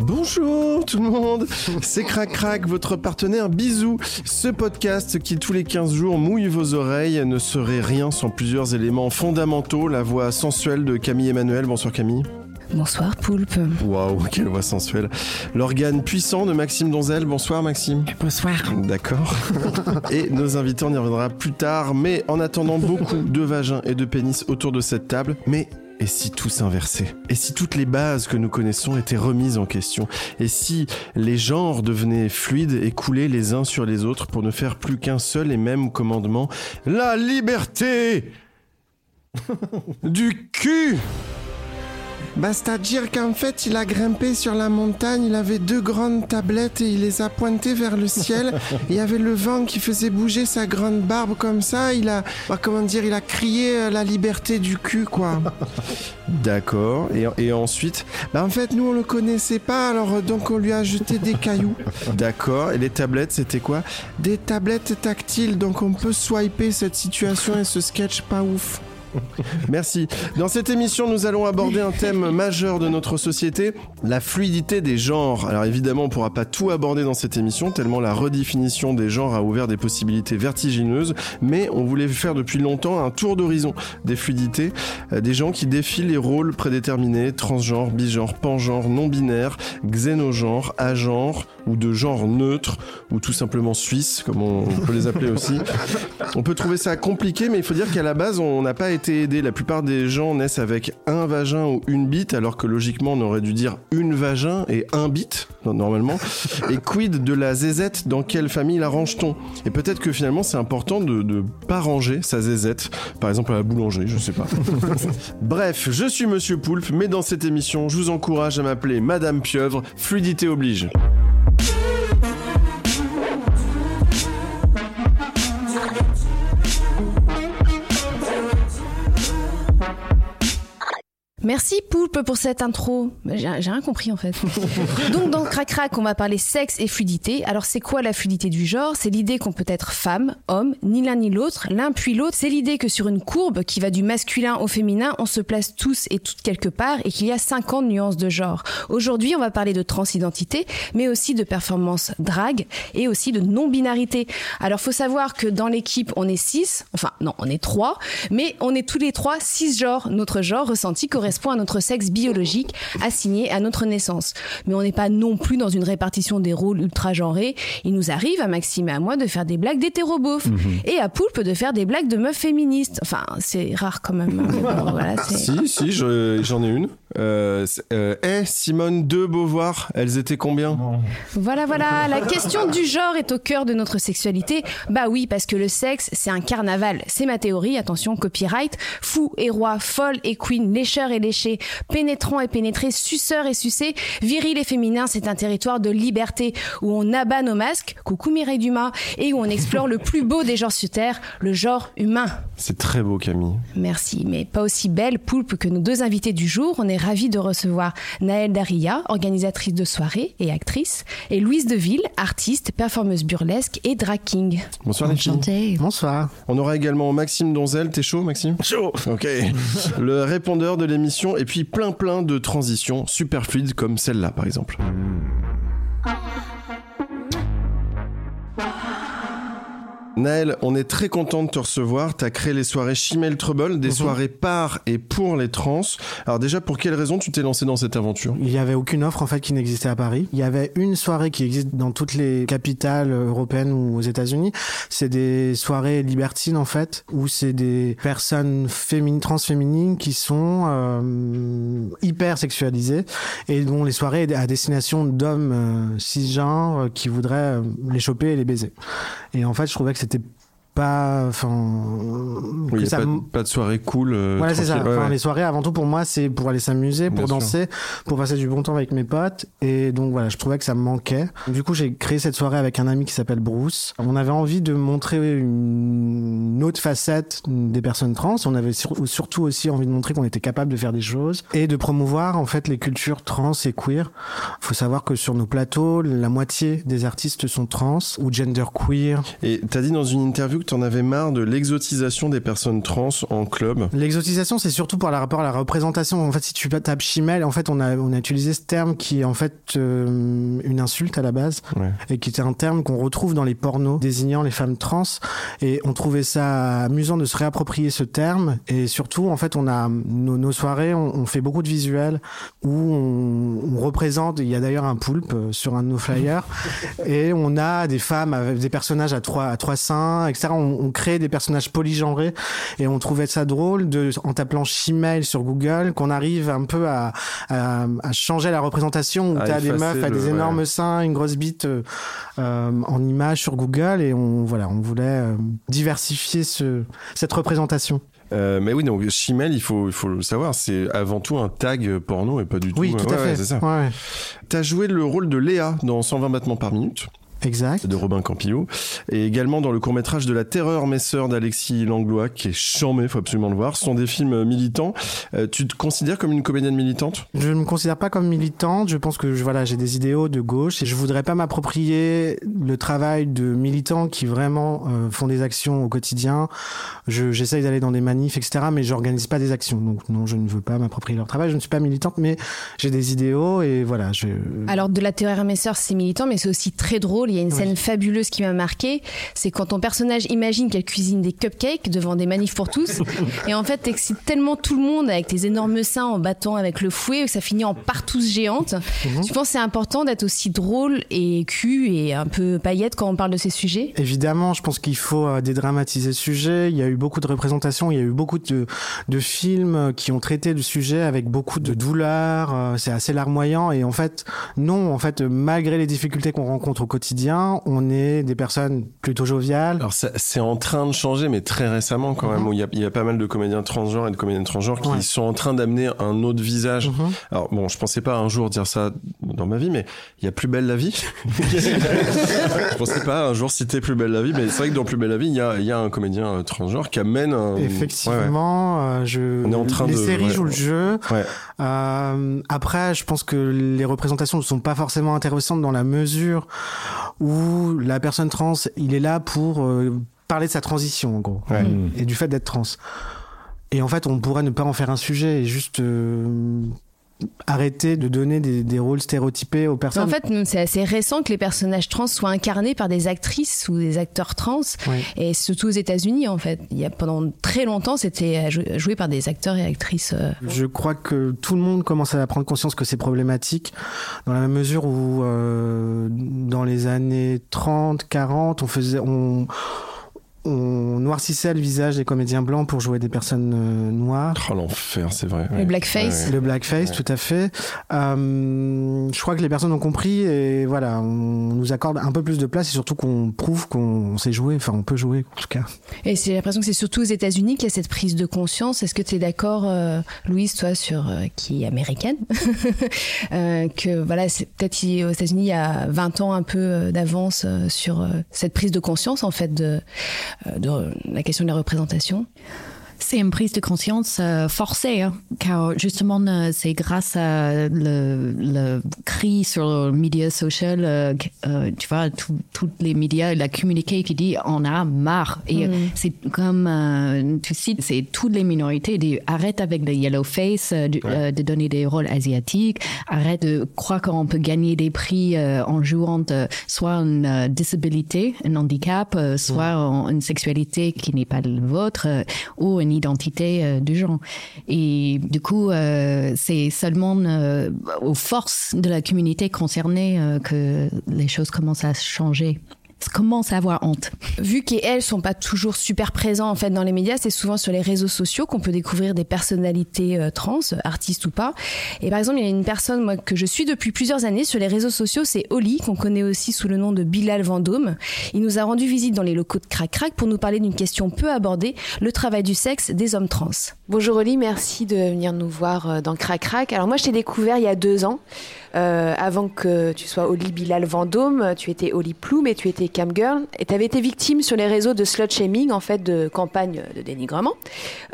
Bonjour tout le monde, c'est Crac Crac, votre partenaire Bisous. Ce podcast qui tous les 15 jours mouille vos oreilles ne serait rien sans plusieurs éléments fondamentaux. La voix sensuelle de Camille Emmanuel. Bonsoir Camille. Bonsoir Poulpe. Waouh, quelle voix sensuelle. L'organe puissant de Maxime Donzel. Bonsoir Maxime. Bonsoir. D'accord. et nos invités, on y reviendra plus tard. Mais en attendant, beaucoup de vagins et de pénis autour de cette table. Mais et si tout s'inversait? Et si toutes les bases que nous connaissons étaient remises en question? Et si les genres devenaient fluides et coulaient les uns sur les autres pour ne faire plus qu'un seul et même commandement? La liberté Du cul bah, c'est-à-dire qu'en fait, il a grimpé sur la montagne, il avait deux grandes tablettes et il les a pointées vers le ciel. il y avait le vent qui faisait bouger sa grande barbe comme ça. Il a, bah, comment dire, il a crié euh, la liberté du cul, quoi. D'accord. Et, et, ensuite? Bah, en fait, nous, on le connaissait pas, alors euh, donc on lui a jeté des cailloux. D'accord. Et les tablettes, c'était quoi? Des tablettes tactiles, donc on peut swiper cette situation et ce sketch pas ouf. Merci. Dans cette émission, nous allons aborder un thème majeur de notre société, la fluidité des genres. Alors évidemment, on ne pourra pas tout aborder dans cette émission, tellement la redéfinition des genres a ouvert des possibilités vertigineuses, mais on voulait faire depuis longtemps un tour d'horizon des fluidités, euh, des gens qui défient les rôles prédéterminés, transgenres, bigenres, pangenres, non-binaires, xénogenres, agenres, ou de genre neutre, ou tout simplement suisse, comme on peut les appeler aussi. On peut trouver ça compliqué, mais il faut dire qu'à la base, on n'a pas été aidé. La plupart des gens naissent avec un vagin ou une bite, alors que logiquement, on aurait dû dire une vagin et un bite, normalement. Et quid de la zézette? Dans quelle famille la range-t-on? Et peut-être que finalement, c'est important de ne pas ranger sa zézette, par exemple à la boulangerie, je sais pas. Bref, je suis Monsieur Poulpe, mais dans cette émission, je vous encourage à m'appeler Madame Pieuvre, fluidité oblige. Merci Poulpe pour cette intro. J'ai rien compris en fait. Donc dans Crac Crac, on va parler sexe et fluidité. Alors c'est quoi la fluidité du genre? C'est l'idée qu'on peut être femme, homme, ni l'un ni l'autre, l'un puis l'autre. C'est l'idée que sur une courbe qui va du masculin au féminin, on se place tous et toutes quelque part et qu'il y a 50 nuances de genre. Aujourd'hui, on va parler de transidentité, mais aussi de performance drague et aussi de non-binarité. Alors faut savoir que dans l'équipe, on est 6, enfin non, on est 3, mais on est tous les trois 6 genres. Notre genre ressenti correspond à notre sexe biologique assigné à notre naissance. Mais on n'est pas non plus dans une répartition des rôles ultra genrés. Il nous arrive à Maxime et à moi de faire des blagues d'hétérobof mm et à Poulpe de faire des blagues de meufs féministes. Enfin, c'est rare quand même. Hein, bon, voilà, si, si, j'en ai une. Euh, euh, eh, Simone de Beauvoir, elles étaient combien? Voilà, voilà, la question du genre est au cœur de notre sexualité. Bah oui, parce que le sexe, c'est un carnaval. C'est ma théorie, attention, copyright. Fou et roi, folle et queen, lécheur et léché, pénétrant et pénétré, suceur et sucé, viril et féminin, c'est un territoire de liberté où on abat nos masques, coucou Mireille Dumas, et où on explore le plus beau des genres sur Terre, le genre humain. C'est très beau Camille. Merci, mais pas aussi belle poulpe que nos deux invités du jour. On est ravis de recevoir Naël Daria, organisatrice de soirée et actrice, et Louise Deville, artiste, performeuse burlesque et drag king. Bonsoir les filles. Bonsoir. On aura également Maxime Donzel. T'es chaud Maxime? Chaud. Ok. le répondeur de l'émission et puis plein plein de transitions super fluides comme celle-là par exemple. Naël, on est très content de te recevoir. Tu as créé les soirées Chimel Trouble, des soirées par et pour les trans. Alors déjà, pour quelle raison tu t'es lancé dans cette aventure? Il n'y avait aucune offre en fait qui n'existait à Paris. Il y avait une soirée qui existe dans toutes les capitales européennes ou aux États-Unis. C'est des soirées libertines en fait, où c'est des personnes féminines, transféminines qui sont euh, hyper sexualisées et dont les soirées à destination d'hommes euh, cisgenres euh, qui voudraient euh, les choper et les baiser. Et en fait, je trouvais que c'était pas, enfin, Oui, ça pas, de- pas de soirée cool. euh, voilà, c'est ça. tranquille. Ouais, Enfin, ouais. Les soirées, avant tout, pour moi, c'est pour aller s'amuser, pour Bien danser, pour passer du bon temps avec mes potes. Et donc, voilà, je trouvais que ça me manquait. Du coup, j'ai créé cette soirée avec un ami qui s'appelle Bruce. On avait envie de montrer une autre facette des personnes trans. On avait sur- surtout aussi envie de montrer qu'on était capable de faire des choses et de promouvoir, en fait, les cultures trans et queer. Faut savoir que sur nos plateaux, la moitié des artistes sont trans ou gender queer. Et t'as dit dans une interview que t'en avais marre de l'exotisation des personnes trans en club? L'exotisation, c'est surtout par rapport à la représentation. En fait, si tu tapes chimel, en fait, on a, on a utilisé ce terme qui est en fait euh, une insulte à la base Ouais. et qui était un terme qu'on retrouve dans les pornos désignant les femmes trans. Et on trouvait ça amusant de se réapproprier ce terme. Et surtout, en fait, on a nos, nos soirées, on, on fait beaucoup de visuels où on, on représente. Il y a d'ailleurs un poulpe euh, sur un de nos flyers et on a des femmes avec des personnages à trois à trois seins, etc. On, on crée des personnages polygenrés et on trouvait ça drôle de en tapant Shemale sur Google qu'on arrive un peu à, à, à changer la représentation où À t'as des meufs à des ouais. énormes seins, une grosse bite euh, euh, en image sur Google et on voilà on voulait euh, diversifier ce cette représentation. Euh, mais oui, donc Chimel, il faut, il faut le savoir, c'est avant tout un tag porno et pas du tout. Oui, tout à fait. ouais, c'est ça. Ouais. T'as joué le rôle de Léa dans 120 battements par minute Exact. de Robin Campillo et également dans le court métrage de La Terreur, mes sœurs d'Alexis Langlois qui est charmé, faut absolument le voir. Ce sont des films militants. Euh, tu te considères comme une comédienne militante? Je ne me considère pas comme militante. Je pense que je, voilà, j'ai des idéaux de gauche et je voudrais pas m'approprier le travail de militants qui vraiment euh, font des actions au quotidien. Je, j'essaye d'aller dans des manifs, etc. Mais j'organise pas des actions. Donc non, je ne veux pas m'approprier leur travail. Je ne suis pas militante, mais j'ai des idéaux et voilà. Je... Alors, de la terreur à mes sœurs, c'est militant, mais c'est aussi très drôle. Il y a une Oui. scène fabuleuse qui m'a marqué. C'est quand ton personnage imagine qu'elle cuisine des cupcakes devant des manifs pour tous. et en fait, t'excites tellement tout le monde avec tes énormes seins en battant avec le fouet que ça finit en partouze géante. Tu penses que c'est important d'être aussi drôle et cul et un peu paillette quand on parle de ces sujets? Évidemment, je pense qu'il faut euh, dédramatiser le sujet. Il y a eu beaucoup de représentations, il y a eu beaucoup de, de films euh, qui ont traité le sujet avec beaucoup de douleur. euh, C'est assez larmoyant. Et en fait, non, en fait, malgré les difficultés qu'on rencontre au quotidien, on est des personnes plutôt joviales. Alors c'est en train de changer, mais très récemment quand même, Mhm. où il y a, il y a pas mal de comédiens transgenres et de comédiennes transgenres qui sont en train d'amener un autre visage. Mhm. Alors bon, je pensais pas un jour dire ça dans ma vie, mais il y a Plus belle la vie. je pensais pas un jour citer Plus belle la vie, mais c'est vrai que dans Plus belle la vie, il y a, il y a un comédien euh, transgenre qui amène un... Effectivement, euh, je... On est en train les de- séries jouent le jeu. Euh, après, je pense que les représentations ne sont pas forcément intéressantes dans la mesure où la personne trans, il est là pour euh, parler de sa transition, en gros, Ouais. et du fait d'être trans. Et en fait, on pourrait ne pas en faire un sujet et juste euh, arrêter de donner des, des rôles stéréotypés aux En personnes. fait, c'est assez récent que les personnages trans soient incarnés par des actrices ou des acteurs trans, Oui. et surtout aux États-Unis en fait. Il y a pendant très longtemps, c'était jou- joué par des acteurs et actrices. euh, Je crois que tout le monde commence à prendre conscience que c'est problématique, dans la mesure où euh, dans les années 30, 40, on faisait, on, on noircissait le visage des comédiens blancs pour jouer des personnes euh, noires. Oh l'enfer, c'est vrai. Le blackface. Ouais, Le blackface, Ouais. tout à fait. Euh, je crois que les personnes ont compris et voilà, on nous accorde un peu plus de place et surtout qu'on prouve qu'on sait jouer, enfin on peut jouer en tout cas. Et c'est l'impression que c'est surtout aux États-Unis qu'il y a cette prise de conscience. Est-ce que tu es d'accord, euh, Louise, toi, sur euh, qui est américaine, euh, que voilà, peut-être aux États-Unis il y a 20 ans un peu euh, d'avance euh, sur euh, cette prise de conscience en fait de, euh, de la question de la représentation. C'est une prise de conscience euh, forcée, hein, car justement, euh, c'est grâce à le, le cri sur les médias sociaux, euh, tu vois, tous les médias, la communiqué qui dit on a marre. Et euh, c'est comme, euh, tu cites, c'est toutes les minorités, dit, arrête avec le yellow face, euh, de, euh, de donner des rôles asiatiques, arrête de croire qu'on peut gagner des prix euh, en jouant soit une euh, disabilité, un handicap, euh, soit en- une sexualité qui n'est pas le vôtre, euh, ou une identité euh, du genre. Et du coup, euh, c'est seulement euh, aux forces de la communauté concernée que les choses commencent à changer. Commencent à avoir honte. Vu qu'elles sont pas toujours super présents en fait dans les médias, c'est souvent sur les réseaux sociaux qu'on peut découvrir des personnalités euh, trans, artistes ou pas. Et par exemple, il y a une personne moi que je suis depuis plusieurs années sur les réseaux sociaux, c'est Oli, qu'on connaît aussi sous le nom de Bilal Vendôme. Il nous a rendu visite dans les locaux de Crac Crac pour nous parler d'une question peu abordée, le travail du sexe des hommes trans. Bonjour Oli, merci de venir nous voir euh, dans Crac Crac. Alors moi, je t'ai découvert il y a deux ans. Euh, avant que tu sois Oli Bilal Vendôme, tu étais Oli Plou, mais tu étais camgirl et tu avais été victime sur les réseaux de slut shaming, en fait, de campagne de dénigrement.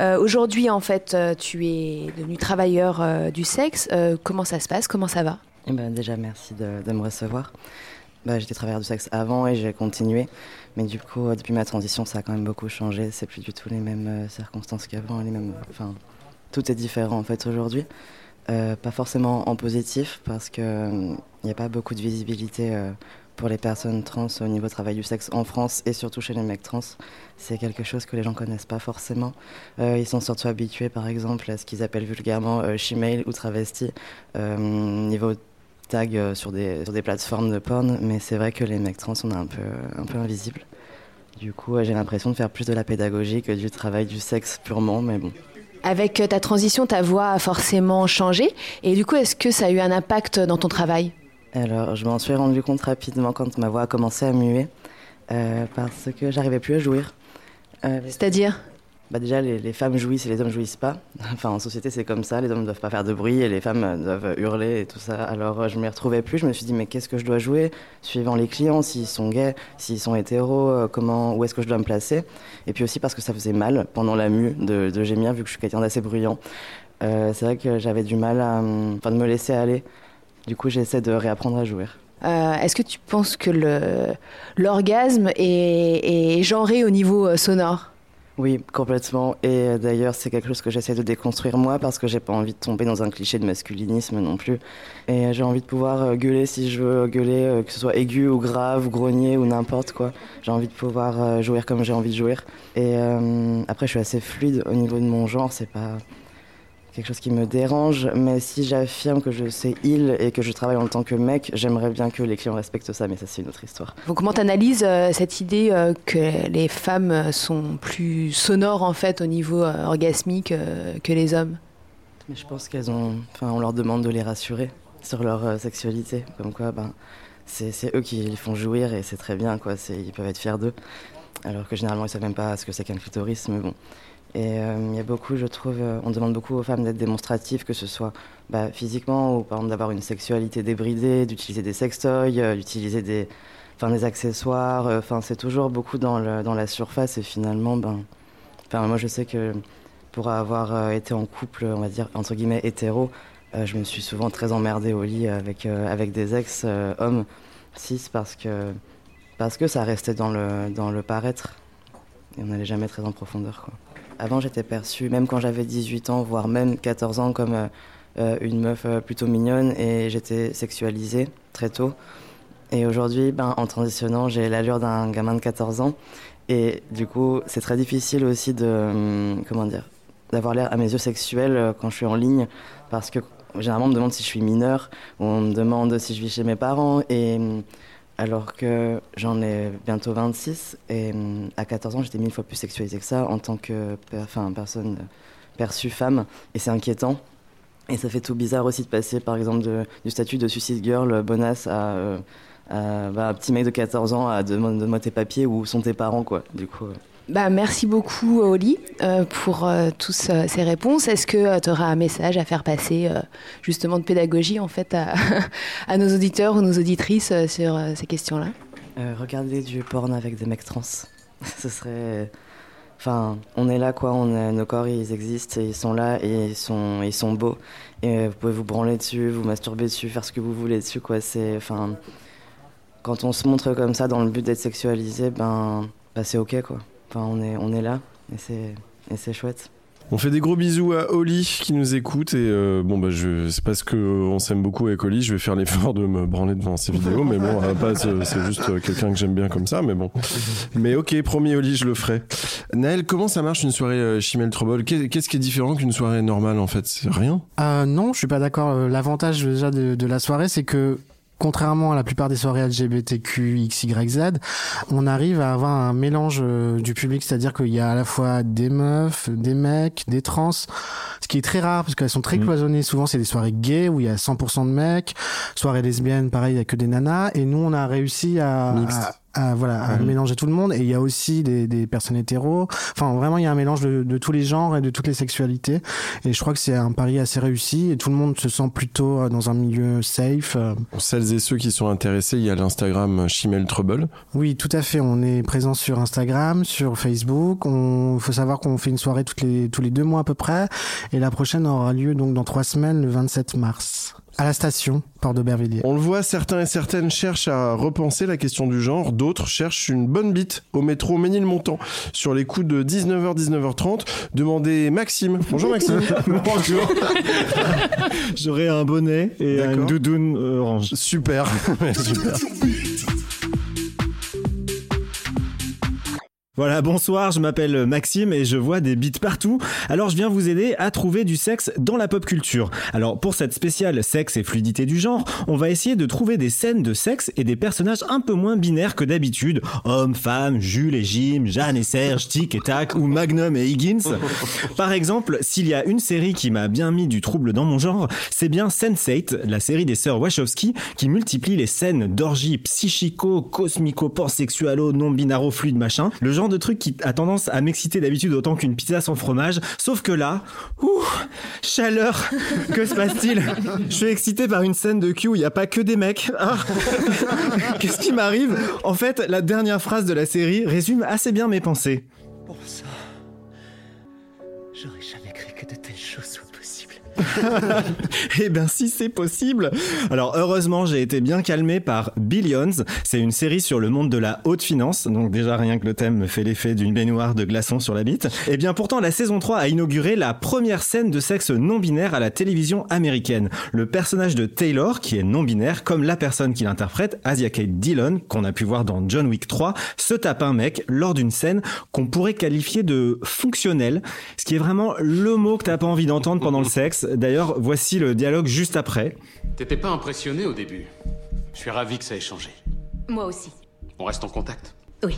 Euh, Aujourd'hui, en fait, euh, tu es devenu travailleur du sexe. Comment ça se passe? Comment ça va? Eh ben, déjà, merci de, me recevoir. Bah, J'étais travailleur du sexe avant et j'ai continué. Mais du coup, depuis ma transition, ça a quand même beaucoup changé. C'est plus du tout les mêmes circonstances qu'avant. Les mêmes, enfin, tout est différent en fait aujourd'hui. Euh, pas forcément en positif parce que il n'y a pas beaucoup de visibilité euh, pour les personnes trans au niveau travail du sexe en France et surtout chez les mecs trans. C'est quelque chose que les gens connaissent pas forcément. Euh, ils sont surtout habitués, par exemple, à ce qu'ils appellent vulgairement euh, shemale ou travesti euh, niveau tag euh, sur des, sur des plateformes de porn, mais c'est vrai que les mecs trans sont un peu, un peu invisibles. Du coup, euh, j'ai l'impression de faire plus de la pédagogie que du travail du sexe purement, mais bon. Avec ta transition, ta voix a forcément changé. Et du coup, est-ce que ça a eu un impact dans ton travail? Alors, je m'en suis rendu compte rapidement quand ma voix a commencé à muer, euh, parce que j'arrivais plus à jouir. Euh, C'est-à-dire? Bah déjà, les, femmes jouissent et les hommes jouissent pas. Enfin, en société, c'est comme ça. Les hommes ne doivent pas faire de bruit et les femmes euh, doivent hurler et tout ça. Alors, euh, je m'y retrouvais plus. Je me suis dit, mais qu'est-ce que je dois jouer Suivant les clients, s'ils sont gays, s'ils sont hétéros, euh, comment, où est-ce que je dois me placer? Et puis aussi parce que ça faisait mal pendant la mue de, de gémir, vu que je suis quelqu'un d'assez bruyant. C'est vrai que j'avais du mal à, hum, enfin, de me laisser aller. Du coup, j'essaie de réapprendre à jouir. Euh, Est-ce que tu penses que l'orgasme est, genré au niveau sonore? Oui, complètement. Et euh, d'ailleurs, c'est quelque chose que j'essaie de déconstruire moi parce que j'ai pas envie de tomber dans un cliché de masculinisme non plus. Et euh, j'ai envie de pouvoir euh, gueuler si je veux gueuler, que ce soit aigu ou grave, ou grogner ou n'importe quoi. J'ai envie de pouvoir jouir comme j'ai envie de jouir. Et après, je suis assez fluide au niveau de mon genre. C'est pas quelque chose qui me dérange, mais si j'affirme que je sais il et que je travaille en tant que mec, j'aimerais bien que les clients respectent ça, mais ça c'est une autre histoire. Donc, Comment tu analyses cette idée euh, que les femmes euh, sont plus sonores en fait au niveau euh, orgasmique euh, que les hommes? Mais je pense qu'elles ont. Enfin, on leur demande de les rassurer sur leur euh, sexualité. Comme quoi, ben, c'est eux qui les font jouir et c'est très bien, quoi. Ils peuvent être fiers d'eux. Alors que généralement, ils savent même pas ce que c'est qu'un clitoris, mais bon. Et euh, il y a beaucoup, je trouve, euh, on demande beaucoup aux femmes d'être démonstratives, que ce soit bah, physiquement ou par exemple d'avoir une sexualité débridée, d'utiliser des sextoys, euh, d'utiliser des, enfin, des accessoires. euh, Enfin, c'est toujours beaucoup dans, la surface et finalement, ben, enfin, moi je sais que pour avoir euh, été en couple, on va dire, entre guillemets, hétéro, euh, je me suis souvent très emmerdée au lit avec, euh, avec des ex-hommes cis parce que, parce que ça restait dans le, dans le paraître et on n'allait jamais très en profondeur. Avant, j'étais perçue, même quand j'avais 18 ans, voire même 14 ans, comme euh, euh, une meuf euh, plutôt mignonne et j'étais sexualisée très tôt. Et aujourd'hui, ben, en transitionnant, j'ai l'allure d'un gamin de 14 ans. Et du coup, c'est très difficile aussi de, hum, comment dire, d'avoir l'air à mes yeux sexuel quand je suis en ligne, parce que généralement on me demande si je suis mineur, on me demande si je vis chez mes parents, et hum, alors que j'en ai bientôt 26, et hum, à 14 ans j'étais mille fois plus sexualisée que ça en tant que personne perçue femme, et c'est inquiétant. Et ça fait tout bizarre aussi de passer par exemple du statut de suicide girl euh, bonasse à, euh, à, bah, un petit mec de 14 ans à demande-moi tes papiers où sont tes parents quoi. Du coup. euh. Bah, merci beaucoup, Oli, euh, pour euh, toutes euh, ces réponses. Est-ce que tu auras un message à faire passer, euh, justement, de pédagogie, en fait, à, nos auditeurs ou nos auditrices euh, sur euh, ces questions-là? Euh, regarder du porn avec des mecs trans. Ce serait. Enfin, on est là, quoi. Nos corps, ils existent ils sont là et ils sont, ils sont beaux. Et euh, vous pouvez vous branler dessus, vous masturber dessus, faire ce que vous voulez dessus, quoi. C'est. Enfin. Quand on se montre comme ça dans le but d'être sexualisé, ben. ben c'est ok, quoi. Enfin, on est, on est là et c'est, et c'est chouette. On fait des gros bisous à Oli qui nous écoute et euh, bon bah je c'est parce que on s'aime beaucoup avec Oli, je vais faire l'effort de me branler devant ses vidéos mais bon à la base, euh, c'est juste euh, quelqu'un que j'aime bien comme ça mais bon. Mais OK, promis Oli, je le ferai. Naël, comment ça marche une soirée euh, Chimel Trouble? Qu'est- Qu'est-ce qui est différent qu'une soirée normale en fait? C'est rien? Euh, non, je suis pas d'accord. Euh, L'avantage déjà de, de la soirée, c'est que contrairement à la plupart des soirées LGBTQ, XYZ, on arrive à avoir un mélange euh, du public, c'est-à-dire qu'il y a à la fois des meufs, des mecs, des trans, ce qui est très rare parce qu'elles sont très Mm. cloisonnées. Souvent, c'est des soirées gays où il y a 100% de mecs, soirées lesbiennes, pareil, il y a que des nanas. Et nous, on a réussi à, Mixte. à- à, voilà, à Mhm. mélanger tout le monde. Et il y a aussi des, des personnes hétéros. Enfin, vraiment, il y a un mélange de, de tous les genres et de toutes les sexualités. Et je crois que c'est un pari assez réussi. Et tout le monde se sent plutôt euh, dans un milieu safe. euh, Pour celles et ceux qui sont intéressés, il y a l'Instagram Chimel Trouble. Oui, tout à fait. On est présent sur Instagram, sur Facebook. On faut savoir qu'on fait une soirée toutes les tous les deux mois à peu près, et la prochaine aura lieu donc dans trois semaines, le 27 mars, à la station Port d'Aubervilliers. On le voit, certains et certaines cherchent à repenser la question du genre, d'autres cherchent une bonne bite au métro Ménilmontant. Sur les coups de 19h, 19h30, demandez Maxime. Bonjour Maxime. Bonjour. J'aurai un bonnet et une doudoune orange. Super. Super. Voilà, bonsoir, je m'appelle Maxime et je vois des beats partout. Alors je viens vous aider à trouver du sexe dans la pop culture. Alors pour cette spéciale sexe et fluidité du genre, on va essayer de trouver des scènes de sexe et des personnages un peu moins binaires que d'habitude. Hommes, femmes, Jules et Jim, Jeanne et Serge, Tic et Tac ou Magnum et Higgins. Par exemple, s'il y a une série qui m'a bien mis du trouble dans mon genre, c'est bien Sense8, la série des sœurs Wachowski, qui multiplie les scènes d'orgie psychico, cosmico, pansexualo, non binaro, fluide machin. Le genre de truc qui a tendance à m'exciter d'habitude autant qu'une pizza sans fromage. Sauf que là, ouh, chaleur, que se passe-t-il? Je suis excité par une scène de cul où il n'y a pas que des mecs. Ah. Qu'est-ce qui m'arrive? En fait, la dernière phrase de la série résume assez bien mes pensées. Bon sang. J'aurais jamais Eh ben si c'est possible. Alors heureusement j'ai été bien calmé par Billions. C'est une série sur le monde de la haute finance. Donc déjà rien que le thème me fait l'effet d'une baignoire de glaçons sur la bite. Et bien pourtant la saison 3 a inauguré la première scène de sexe non binaire à la télévision américaine. Le personnage de Taylor qui est non binaire comme la personne qui l'interprète, Asia Kate Dillon qu'on a pu voir dans John Wick 3, se tape un mec lors d'une scène qu'on pourrait qualifier de fonctionnelle, ce qui est vraiment le mot que t'as pas envie d'entendre pendant le sexe. D'ailleurs, voici le dialogue juste après. T'étais pas impressionné au début? Je suis ravi que ça ait changé. Moi aussi. On reste en contact? Oui.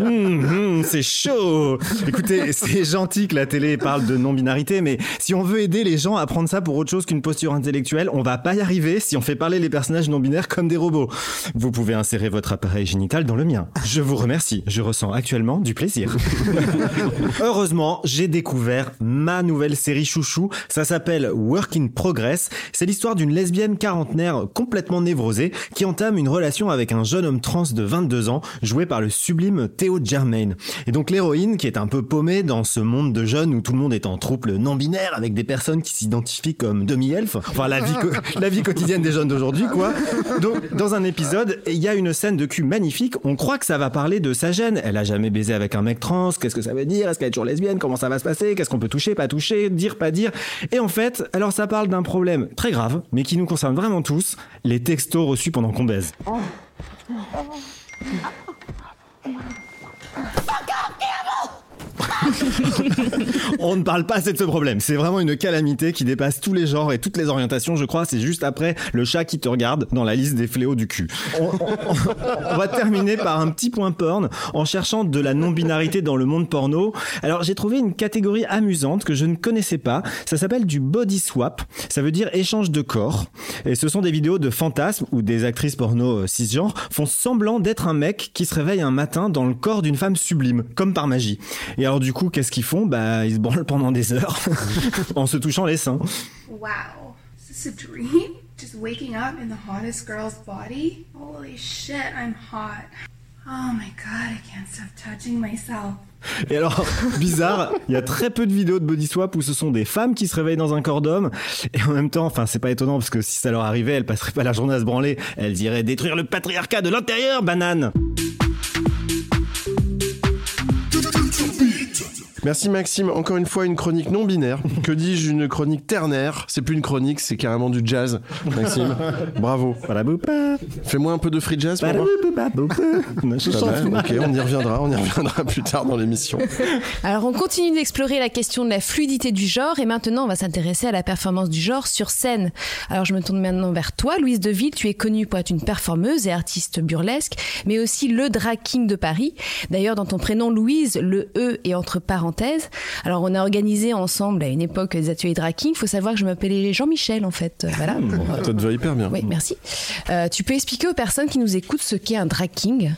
Hum, c'est chaud Écoutez, c'est gentil que la télé parle de non-binarité, mais si on veut aider les gens à prendre ça pour autre chose qu'une posture intellectuelle, on va pas y arriver si on fait parler les personnages non-binaires comme des robots. Vous pouvez insérer votre appareil génital dans le mien. Je vous remercie, je ressens actuellement du plaisir. Heureusement, j'ai découvert ma nouvelle série chouchou. Ça s'appelle Work in Progress. C'est l'histoire d'une lesbienne quarantenaire complètement névrosée qui entame une relation avec un jeune homme trans de 22 ans, joué par le sublime Théo Germain. Et donc l'héroïne, qui est un peu paumée dans ce monde de jeunes où tout le monde est en trouble non-binaire avec des personnes qui s'identifient comme demi-elfes, enfin la vie, la vie quotidienne des jeunes d'aujourd'hui, quoi. Donc dans un épisode, il y a une scène de cul magnifique. On croit que ça va parler de sa gêne. Elle a jamais baisé avec un mec trans. Qu'est-ce que ça veut dire? Est-ce qu'elle est toujours lesbienne? Comment ça va se passer? Qu'est-ce qu'on peut toucher, pas toucher, dire, pas dire? Et en fait, alors ça parle d'un problème très grave, mais qui nous concerne vraiment tous les textos reçus pendant qu'on baise. 哇 On ne parle pas assez de ce problème. C'est vraiment une calamité qui dépasse tous les genres et toutes les orientations, je crois. C'est juste après le chat qui te regarde dans la liste des fléaux du cul. On, on- va terminer par un petit point porn en cherchant de la non-binarité dans le monde porno. Alors, j'ai trouvé une catégorie amusante que je ne connaissais pas. Ça s'appelle du body swap. Ça veut dire échange de corps. Et ce sont des vidéos de fantasmes où des actrices porno euh, cisgenres font semblant d'être un mec qui se réveille un matin dans le corps d'une femme sublime, comme par magie. Et alors du coup, qu'est-ce qu'ils font? Bah, ils se branlent pendant des heures en se touchant les seins. Wow. Is this a dream? Just waking up in the hottest girl's body? Holy shit, I'm hot. Oh my god, I can't stop touching myself. Et alors, bizarre, il y a très peu de vidéos de body swap où ce sont des femmes qui se réveillent dans un corps d'homme. Et en même temps, enfin, c'est pas étonnant parce que si ça leur arrivait, elles passeraient pas la journée à se branler. Elles iraient détruire le patriarcat de l'intérieur, banane. Merci Maxime. Encore une fois, une chronique non binaire. Que dis-je, une chronique ternaire? C'est plus une chronique, c'est carrément du jazz. Maxime, bravo. Fais-moi un peu de free jazz pour moi. Ok, on y reviendra. On y reviendra plus tard dans l'émission. Alors on continue d'explorer la question de la fluidité du genre et maintenant on va s'intéresser à la performance du genre sur scène. Alors je me tourne maintenant vers toi, Louise Deville. Tu es connue pour être une performeuse et artiste burlesque, mais aussi le drag king de Paris. D'ailleurs dans ton prénom Louise, le E est entre parenthèses. Alors on a organisé ensemble à une époque des ateliers drag king. Faut savoir que je m'appelais Jean-Michel en fait. Euh, Voilà. pour, euh, Ça te va hyper bien. Oui, merci. Euh, tu peux expliquer aux personnes qui nous écoutent ce qu'est un drag king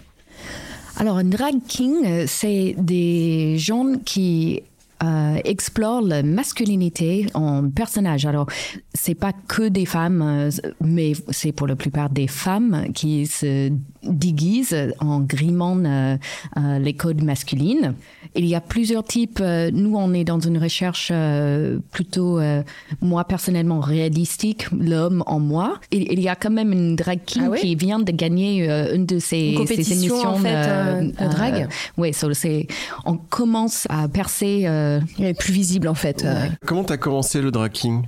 Alors, un drag king, euh, c'est des gens qui euh, explorent la masculinité en personnage. Alors, c'est pas que des femmes, mais c'est pour la plupart des femmes qui se déguisent en grimant euh, euh, les codes masculines. Il y a plusieurs types. euh, Nous, on est dans une recherche euh, plutôt, euh, moi personnellement, réalistique, l'homme en moi. Il, il y a quand même une drag king Ah oui? qui vient de gagner euh, une de ces, Une compétition, ces émissions en fait, euh, euh, de drag? oui, so c'est on commence à percer. euh, Il est plus visible en fait. euh. Comment t'as commencé le drag king?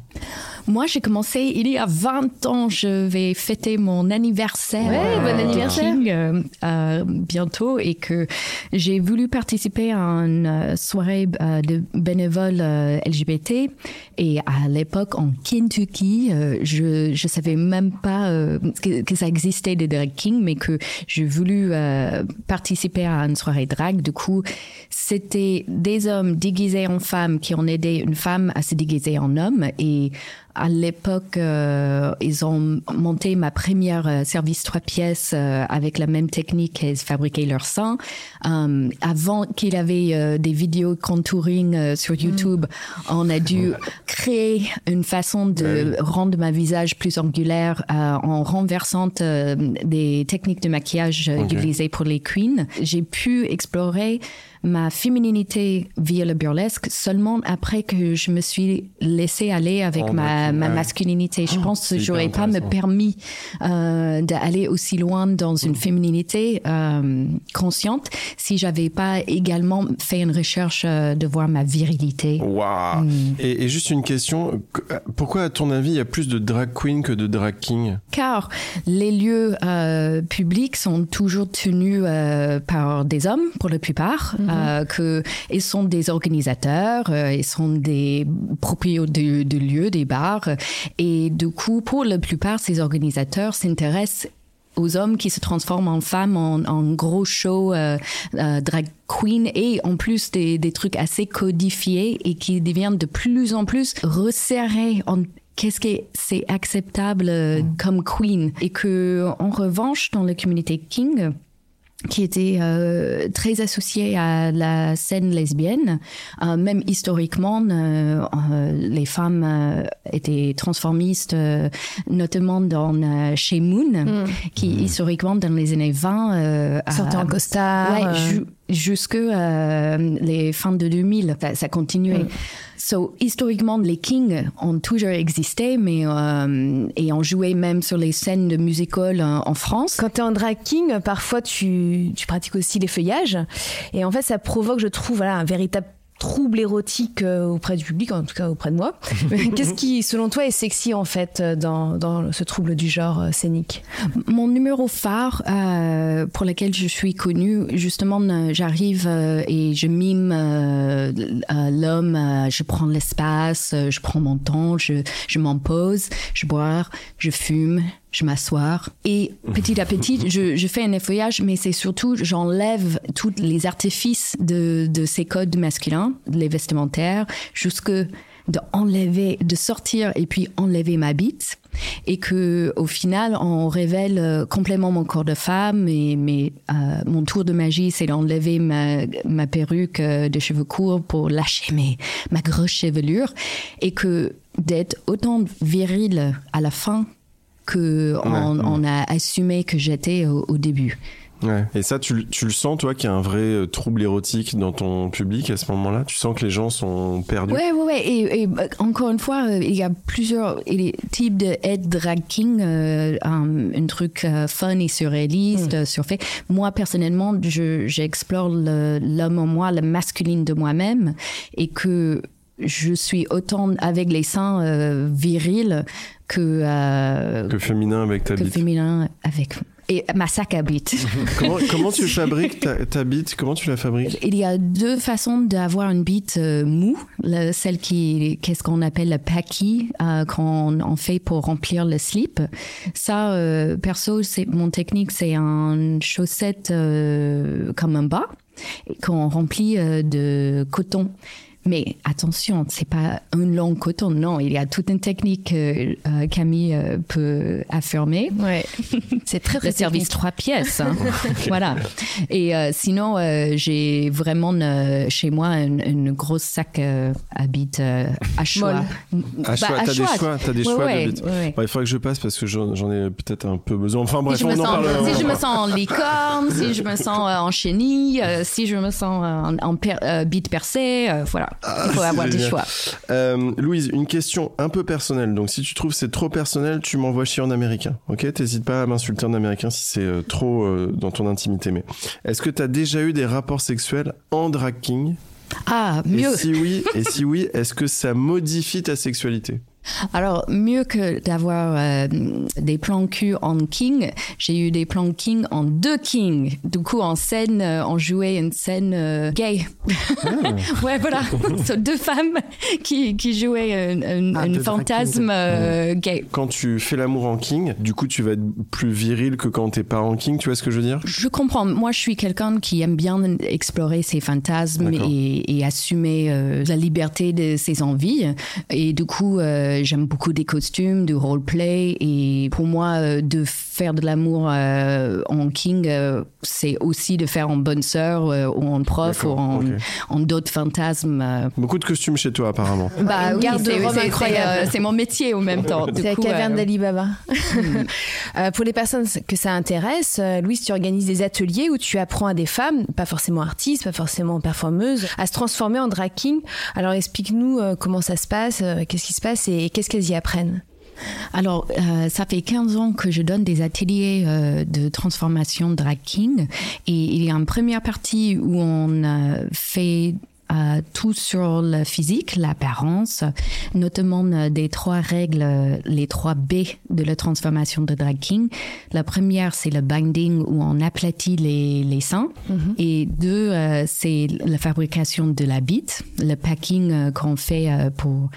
Moi, j'ai commencé il y a 20 ans. Je vais fêter mon anniversaire. Ouais, bon de anniversaire. King, euh, euh, bientôt et que j'ai voulu participer à une euh, soirée euh, de bénévoles euh, LGBT. Et à l'époque, en Kentucky, euh, je je savais même pas euh, que, que ça existait des drag kings, mais que j'ai voulu euh, participer à une soirée drag. Du coup, c'était des hommes déguisés en femmes qui ont aidé une femme à se déguiser en homme et à l'époque, euh, ils ont monté ma première euh, service trois pièces euh, avec la même technique qu'ils fabriquaient leur sang. Euh, avant qu'il avait euh, des vidéos contouring euh, sur YouTube, on a dû créer une façon de rendre ma visage plus angulaire euh, en renversant euh, des techniques de maquillage utilisées pour les queens. J'ai pu explorer ma féminité via le burlesque seulement après que je me suis laissée aller avec Oh, ma, ma ouais. masculinité. Je pense c'est que j'aurais pas me permis euh, d'aller aussi loin dans une féminité euh, consciente si j'avais pas également fait une recherche euh, de voir ma virilité. Waouh Mm. et, et juste une question, pourquoi à ton avis il y a plus de drag queen que de drag king? Car les lieux euh, publics sont toujours tenus euh, par des hommes pour la plupart, euh, que ils sont des organisateurs, euh, ils sont des propriétaires de, de lieux, des bars, et du coup, pour la plupart, ces organisateurs s'intéressent aux hommes qui se transforment en femmes en, en gros show euh, euh, drag queen et en plus des, des trucs assez codifiés et qui deviennent de plus en plus resserrés en qu'est-ce que c'est acceptable euh, comme queen. Et que en revanche dans la communauté king qui était euh, très associée à la scène lesbienne. Euh, même historiquement, euh, les femmes euh, étaient transformistes, euh, notamment dans euh, chez Moon, qui historiquement dans les années 20 euh, a- Sortait en costard. Ouais, euh. ju- jusque euh, les fins de 2000, ça, ça continuait. Mm. So, historiquement, les kings ont toujours existé, mais euh, et ont joué même sur les scènes de musical en, en France. Quand tu es en drag king, parfois tu, tu pratiques aussi les feuillages. Et en fait, ça provoque, je trouve, voilà, un véritable trouble érotique euh, auprès du public, en tout cas auprès de moi. Qu'est-ce qui, selon toi, est sexy en fait euh, dans, dans ce trouble du genre euh, scénique? Mon numéro phare euh, pour lequel je suis connue, justement, j'arrive euh, et je mime l'homme, je prends l'espace, je prends mon temps, je, je m'en pose, je bois, je fume, je m'assois. Et petit à petit, je, je fais un effeuillage, mais c'est surtout, j'enlève tous les artifices de, de ces codes masculins, les vestimentaires, jusque de enlever, de sortir et puis enlever ma bite et que au final on révèle euh, complètement mon corps de femme et mais euh, mon tour de magie c'est d'enlever ma, ma perruque euh, de cheveux courts pour lâcher mes, ma grosse chevelure et que d'être autant viril à la fin que on, on a assumé que j'étais au, au début Ouais. Et ça, tu, le- tu le sens, toi, qu'il y a un vrai euh, trouble érotique dans ton public à ce moment-là? Tu sens que les gens sont perdus? Ouais, ouais, ouais. Et, et, euh, encore une fois, euh, il y a plusieurs types de head drag king, euh, un, un truc euh, fun et surréaliste, euh, surfait. Moi, personnellement, je- j'explore l'homme en moi, le masculine de moi-même, et que je suis autant avec les seins euh, virils que, euh, Que féminin avec ta que bite. féminin avec et ma sac à bite. comment, comment tu fabriques ta, ta bite? Comment tu la fabriques? Il y a deux façons d'avoir une bite euh, mou, le- celle qui, qu'est-ce qu'on appelle le packy, euh, qu'on on fait pour remplir le slip. Ça, euh, perso, c'est mon technique, c'est une chaussette euh, comme un bas qu'on remplit euh, de coton. Mais attention, c'est pas un long coton, non. Il y a toute une technique que euh, Camille euh, peut affirmer. Ouais, c'est très très Le service trois pièces. hein. voilà. Et euh, sinon, euh, j'ai vraiment euh, chez moi une, une grosse sac euh, à bite euh, à choix. À Bah, choix, à t'as des choix, t'as des Ouais, choix ouais, de bite. ouais. Bon, il faudrait que je passe parce que j'en j'en ai peut-être un peu besoin. Enfin bref, si je, me on en sens, parle. on si en je me sens en licorne, si je me sens euh, en chenille, euh, si je me sens euh, en, en per- euh, bite percée, euh, Il faut c'est avoir génial. choix. Euh, Louise, une question un peu personnelle. Donc, si tu trouves c'est trop personnel, tu m'envoies chier en américain. Ok T'hésites pas à m'insulter en américain si c'est euh, trop euh, dans ton intimité. Mais est-ce que t'as déjà eu des rapports sexuels en drag king? Ah, Et mieux. si oui, et si oui, est-ce que ça modifie ta sexualité? Alors, mieux que d'avoir euh, des plans cul en king, j'ai eu des plans king en deux kings. Du coup, en scène, euh, on jouait une scène euh, gay. ouais, voilà. So, deux femmes qui, qui jouaient un, Ah, fantasme king. euh, gay. Quand tu fais l'amour en king, du coup, tu vas être plus viril que quand t'es pas en king. Tu vois ce que je veux dire? Je comprends. Moi, je suis quelqu'un qui aime bien explorer ses fantasmes et, et assumer la liberté de ses envies. Et du coup, euh, j'aime beaucoup des costumes, du roleplay. Et pour moi, euh, de faire de l'amour euh, en king, euh, c'est aussi de faire en bonne sœur euh, ou en prof ou en, d'autres fantasmes. euh. Beaucoup de costumes chez toi, apparemment. Bah, Une oui, c'est- euh, mon métier en même temps. C'est la caverne euh, d'Ali Baba. Euh, pour les personnes que ça intéresse, euh, Louise, tu organises des ateliers où tu apprends à des femmes, pas forcément artistes, pas forcément performeuses, à se transformer en drag king. Alors explique-nous euh, comment ça se passe, euh, qu'est-ce qui se passe et, qu'est-ce qu'elles y apprennent? Alors, euh, ça fait 15 ans que je donne des ateliers euh, de transformation drag king. Et il y a une première partie où on euh, fait tout sur le physique, l'apparence, notamment des trois règles, les trois B de la transformation de drag king. La première, c'est le binding où on aplatit les, les seins. Et deux, c'est la fabrication de la bite, le packing qu'on fait pour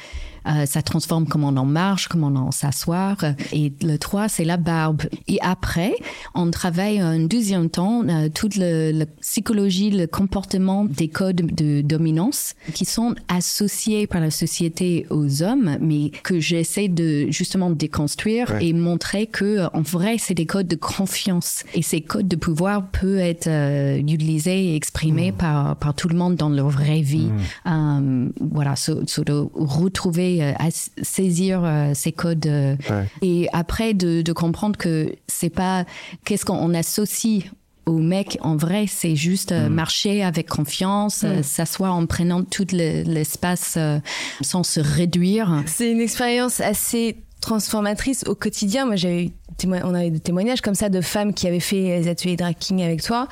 euh, ça transforme comment on marche, comment on s'asseoir. Et le 3, c'est la barbe. Et après, on travaille un deuxième temps euh, toute la psychologie, le comportement des codes de dominance qui sont associés par la société aux hommes, mais que j'essaie de justement déconstruire Ouais. et montrer que en vrai, c'est des codes de confiance. Et ces codes de pouvoir peuvent être euh, utilisés et exprimés par, par tout le monde dans leur vraie vie. Euh, voilà, so- so de retrouver, euh, à saisir euh, ces codes. euh, Ouais. Et après, de, de comprendre que c'est pas qu'est-ce qu'on associe au mec en vrai, c'est juste euh, marcher avec confiance, euh, Mm. s'asseoir en prenant tout le- l'espace euh, sans se réduire. C'est une expérience assez transformatrice au quotidien. Moi, j'avais eu on avait des témoignages comme ça de femmes qui avaient fait les ateliers drag king avec toi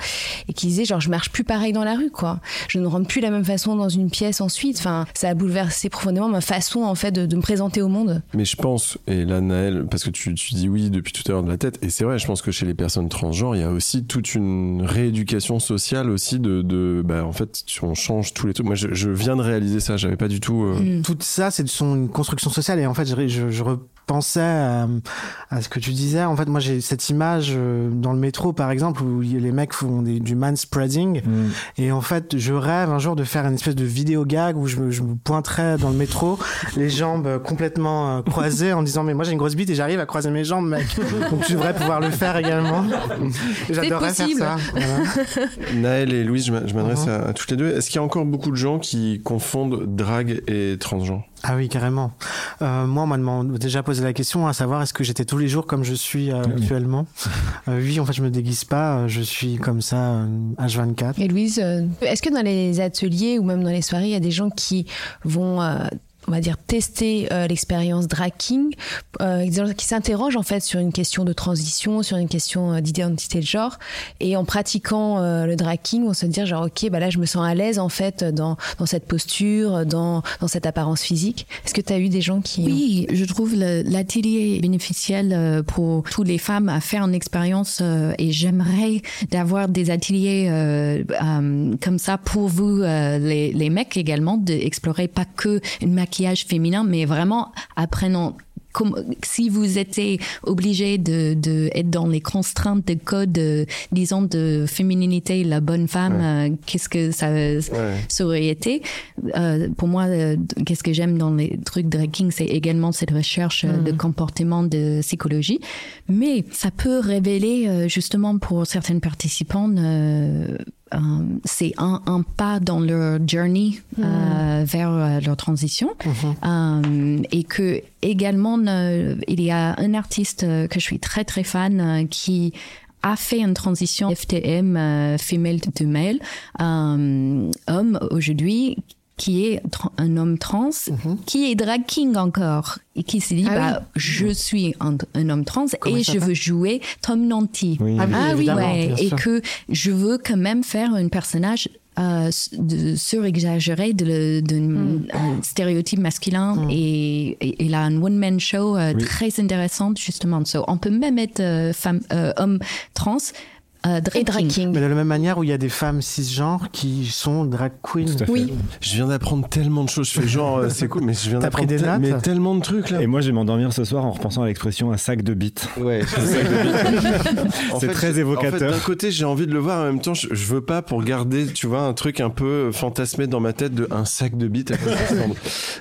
et qui disaient genre je marche plus pareil dans la rue quoi. Je ne rentre plus de la même façon dans une pièce ensuite. Enfin, ça a bouleversé profondément ma façon en fait de, de me présenter au monde. Mais je pense, et là Naël, parce que tu, tu dis oui depuis tout à l'heure de la tête, et c'est vrai, je pense que chez les personnes transgenres, il y a aussi toute une rééducation sociale aussi de, de bah en fait, on change tous les trucs. Moi, je, je viens de réaliser ça, j'avais pas du tout. euh, Tout ça, c'est de son une construction sociale. Et en fait, je, je, je repensais à, à ce que tu disais. En fait, moi, j'ai cette image euh, dans le métro, par exemple, où il y a les mecs font des, du manspreading. Et en fait, je rêve un jour de faire une espèce de vidéo gag où je me, je me pointerais dans le métro, les jambes complètement euh, croisées, en disant mais moi j'ai une grosse bite et j'arrive à croiser mes jambes, mec. Donc tu devrais pouvoir le faire également. J'adorerais faire ça. Voilà. Naël et Louise, je m'a- je m'adresse Mhm. à, à toutes les deux. Est-ce qu'il y a encore beaucoup de gens qui confondent drague et transgenre? Ah oui, carrément. Euh, moi, on m'a déjà posé la question à savoir est-ce que j'étais tous les jours comme je suis euh, actuellement? Euh, oui, en fait, je me déguise pas. euh, Je suis comme ça euh, H24. Et Louise, est-ce que dans les ateliers ou même dans les soirées, il y a des gens qui vont, euh, on va dire, tester euh, l'expérience drag king, euh, qui s'interrogent en fait sur une question de transition, sur une question euh, d'identité de genre, et en pratiquant euh, le drag king, on se dire genre ok, bah là je me sens à l'aise en fait dans dans cette posture, dans dans cette apparence physique. Est-ce que tu as eu des gens qui Oui, je trouve l'atelier bénéficiel euh, pour toutes les femmes à faire une expérience euh, et j'aimerais d'avoir des ateliers euh, euh, comme ça pour vous, euh, les, les mecs également, d'explorer pas que un maquillage féminin, mais vraiment apprenant comme, si vous étiez obligé de, de être dans les contraintes de code, euh, disons, de fémininité, la bonne femme, euh, qu'est-ce que ça ça aurait été? Euh, Pour moi, euh, qu'est-ce que j'aime dans les trucs drag king, c'est également cette recherche de comportement, de psychologie. Mais ça peut révéler, justement, pour certaines participants, euh, c'est un, un pas dans leur journey euh, vers euh, leur transition. Euh, et que également euh, il y a un artiste que je suis très très fan euh, qui a fait une transition FTM euh, femelle to male euh, homme aujourd'hui qui est un homme trans, qui est drag king encore, et qui se dit, Ah bah, je suis un, un homme trans Comment et je veux jouer Tom Nanty. Ah oui, évidemment, ouais, et que je veux quand même faire un personnage euh, de surexagéré de, le- de un stéréotype masculin et, et il a un one man show euh, très intéressant justement. So, on peut même être euh, femme, euh, homme trans. Euh, drag et drag king. Mais de la même manière où il y a des femmes cisgenres qui sont drag queens. Oui. Je viens d'apprendre tellement de choses. Je fais genre, euh, c'est cool, mais je viens d'apprendre des notes mais tellement de trucs là. Et moi, je vais m'endormir ce soir en repensant à l'expression un sac de bites. Ouais, c'est En fait, très évocateur. d'un côté, j'ai envie de le voir, en même temps, je, je veux pas pour garder, tu vois, un truc un peu fantasmé dans ma tête de un sac de bites.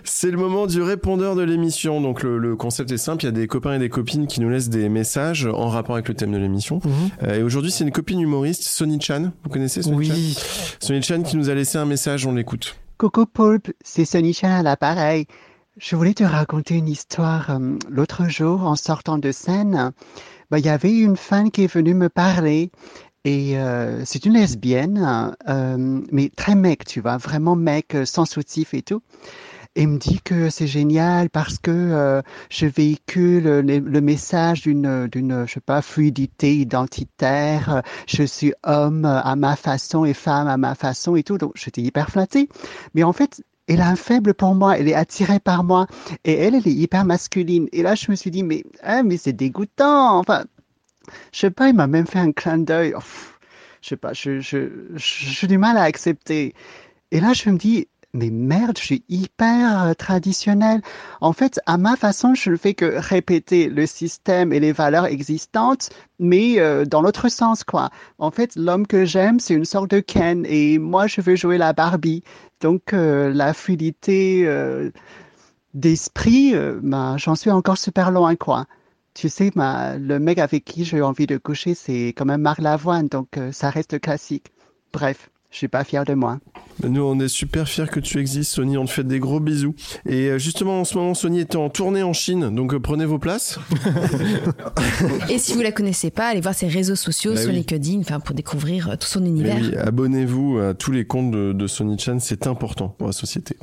C'est le moment du répondeur de l'émission. Donc, le, le concept est simple. Il y a des copains et des copines qui nous laissent des messages en rapport avec le thème de l'émission. Mhm. Euh, et aujourd'hui, c'est une copine humoriste, Sonny Chan. Vous connaissez Sonny Chan? Oui. Sonny Chan qui nous a laissé un message. On l'écoute. Coucou Poulpe, c'est Sonny Chan à l'appareil. Je voulais te raconter une histoire. euh, L'autre jour, en sortant de scène, bah, il y avait une fan qui est venue me parler. Et euh, c'est une lesbienne, euh, mais très mec, tu vois, vraiment mec, sans soutif et tout. Et me dit que c'est génial parce que euh, je véhicule le, message d'une, d'une, je sais pas, fluidité identitaire. Je suis homme à ma façon et femme à ma façon et tout. Donc, j'étais hyper flattée. Mais en fait, elle a un faible pour moi, elle est attirée par moi. Et elle, elle est hyper masculine. Et là, je me suis dit, mais, hein, mais c'est dégoûtant. Enfin, je sais pas, il m'a même fait un clin d'œil. Oh, je sais pas, je, je, je- j'ai du mal à accepter. Et là, je me dis, mais merde, je suis hyper euh, traditionnel. En fait, à ma façon, je ne fais que répéter le système et les valeurs existantes, mais euh, dans l'autre sens, quoi. En fait, l'homme que j'aime, c'est une sorte de Ken, et moi, je veux jouer la Barbie. Donc, euh, la fluidité d'esprit, bah, j'en suis encore super loin, quoi. Tu sais, le mec avec qui j'ai envie de coucher, c'est quand même Marc Lavoine, donc ça reste classique. Bref, je suis pas fier de moi. Nous, on est super fiers que tu existes, Sony. On te fait des gros bisous. Et euh, justement, en ce moment, Sony est en tournée en Chine, donc euh, prenez vos places. Et si vous la connaissez pas, allez voir ses réseaux sociaux, Bah sur oui. LinkedIn, enfin pour découvrir euh, tout son Mais univers. oui, abonnez-vous à tous les comptes de, de Sony Chan, c'est important pour la société.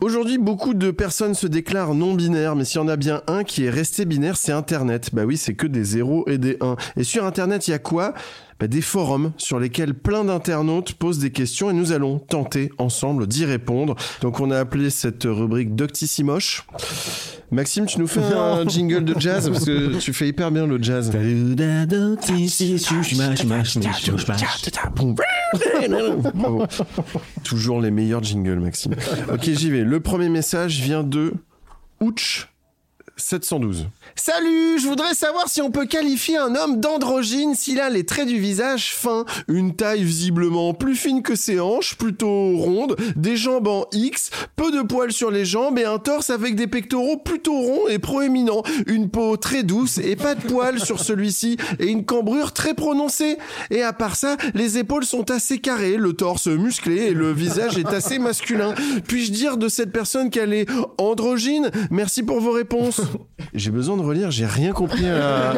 Aujourd'hui, beaucoup de personnes se déclarent non binaires, mais s'il y en a bien un qui est resté binaire, c'est Internet. Bah oui, c'est que des zéros et des 1. Et sur Internet, il y a quoi? Bah, Des forums sur lesquels plein d'internautes posent des questions et nous allons tenter ensemble d'y répondre. Donc on a appelé cette rubrique Doctissimoche. Maxime, tu nous fais un jingle de jazz parce que tu fais hyper bien le jazz. Toujours les meilleurs jingles, Maxime. Ok, j'y vais. Le premier message vient de Ouch 712. Salut, je voudrais savoir si on peut qualifier un homme d'androgyne s'il a les traits du visage fins, Une taille visiblement plus fine que ses hanches, plutôt ronde, des jambes en X, peu de poils sur les jambes et un torse avec des pectoraux plutôt ronds et proéminents, une peau très douce et pas de poils sur celui-ci et une cambrure très prononcée. Et à part ça, les épaules sont assez carrées, le torse musclé et le visage est assez masculin. Puis-je dire de cette personne qu'elle est androgyne? Merci pour vos réponses. J'ai besoin de relire, j'ai rien compris à la...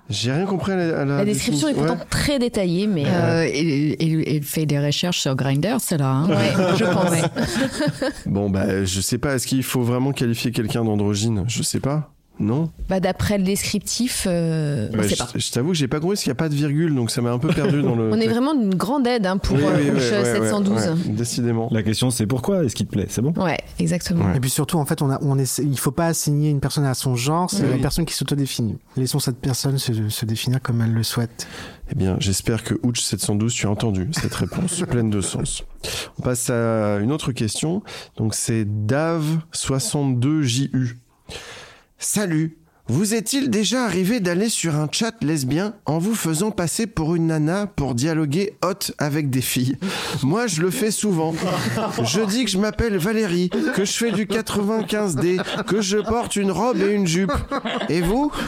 J'ai rien compris à la, à la La description est pourtant très détaillée, mais euh, Euh, il, il- il fait des recherches sur Grindr, c'est là. hein. ouais, je pense. Bon, bah, je sais pas, est-ce qu'il faut vraiment qualifier quelqu'un d'androgyne? Je sais pas. Non Bah, D'après le descriptif, euh, on Bah, sait je, pas. je t'avoue que j'ai pas compris parce qu'il n'y a pas de virgule, donc ça m'a un peu perdu dans le. On est vraiment d'une grande aide hein, pour Oui, euh, oui, Ouche ouais, ouais, 712. ouais, ouais, décidément. La question c'est pourquoi Est-ce qu'il te plaît? C'est bon? Ouais, exactement. Ouais. Et puis surtout, en fait, on a, on essaie, il faut pas assigner une personne à son genre, c'est Oui. la personne qui s'autodéfinit. Laissons cette personne se, se définir comme elle le souhaite. Eh bien, j'espère que Ouch 712, tu as entendu cette réponse pleine de sens. On passe à une autre question. Donc, c'est Dave62JU. Salut vous est-il déjà arrivé d'aller sur un chat lesbien en vous faisant passer pour une nana pour dialoguer hot avec des filles? Moi, je le fais souvent. Je dis que je m'appelle Valérie, que je fais du 95D, que je porte une robe et une jupe. Et vous?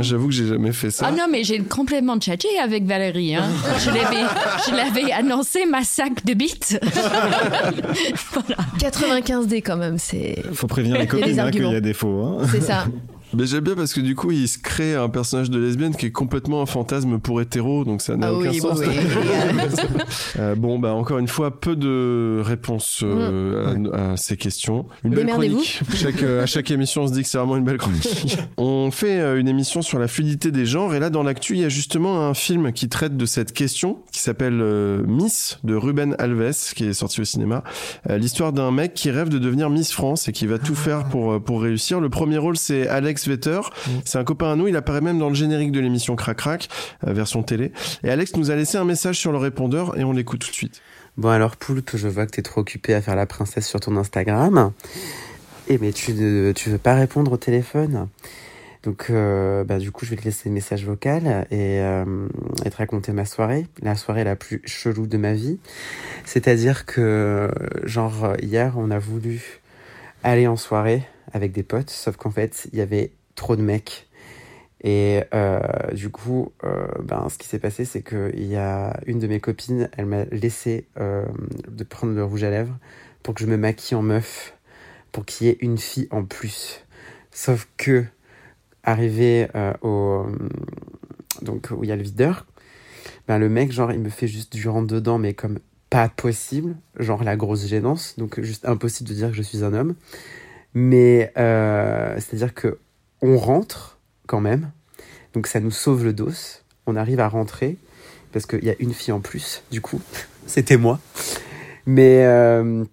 J'avoue que j'ai jamais fait ça. Ah non, mais j'ai complètement tchatché avec Valérie. Hein. Je l'avais, je l'avais annoncé ma sac de bites. 95D quand même, c'est Faut prévenir les copines hein, qu'il y a des faux. hein. c'est ça. Mais j'aime bien parce que du coup, il se crée un personnage de lesbienne qui est complètement un fantasme pour hétéro, donc ça n'a Ah aucun oui, sens. oui. Euh, bon, bah encore une fois, peu de réponses euh, à, à ces questions. Une belle chronique. Chaque, euh, à chaque émission, on se dit que c'est vraiment une belle chronique. on fait une émission sur la fluidité des genres, et là, dans l'actu, il y a justement un film qui traite de cette question, qui s'appelle Miss de Ruben Alves, qui est sorti au cinéma. L'histoire d'un mec qui rêve de devenir Miss France et qui va tout faire pour, pour réussir. Le premier rôle, c'est Alex Vetter. C'est un copain à nous, il apparaît même dans le générique de l'émission Crac Crac, euh, version télé. Et Alex nous a laissé un message sur le répondeur et on l'écoute tout de suite. Bon alors Poulpe, je vois que t'es trop occupé à faire la princesse sur ton Instagram. Et mais tu ne tu veux pas répondre au téléphone. Donc euh, bah du coup je vais te laisser un message vocal et, euh, et te raconter ma soirée, la soirée la plus chelou de ma vie. C'est-à-dire que genre hier on a voulu aller en soirée avec des potes, sauf qu'en fait il y avait trop de mecs. Et euh, du coup, euh, ben, ce qui s'est passé, c'est qu'il y a une de mes copines, elle m'a laissé euh, de prendre le rouge à lèvres pour que je me maquille en meuf, pour qu'il y ait une fille en plus. Sauf que, arrivé au. Donc, où il y a le videur, ben, le mec, genre, il me fait juste du rentre dedans, mais comme pas possible, genre la grosse gênance, donc juste impossible de dire que je suis un homme. Mais euh, c'est-à-dire que on rentre quand même, donc ça nous sauve le dos. On arrive à rentrer parce qu'il y a une fille en plus, du coup, c'était moi. Mais euh,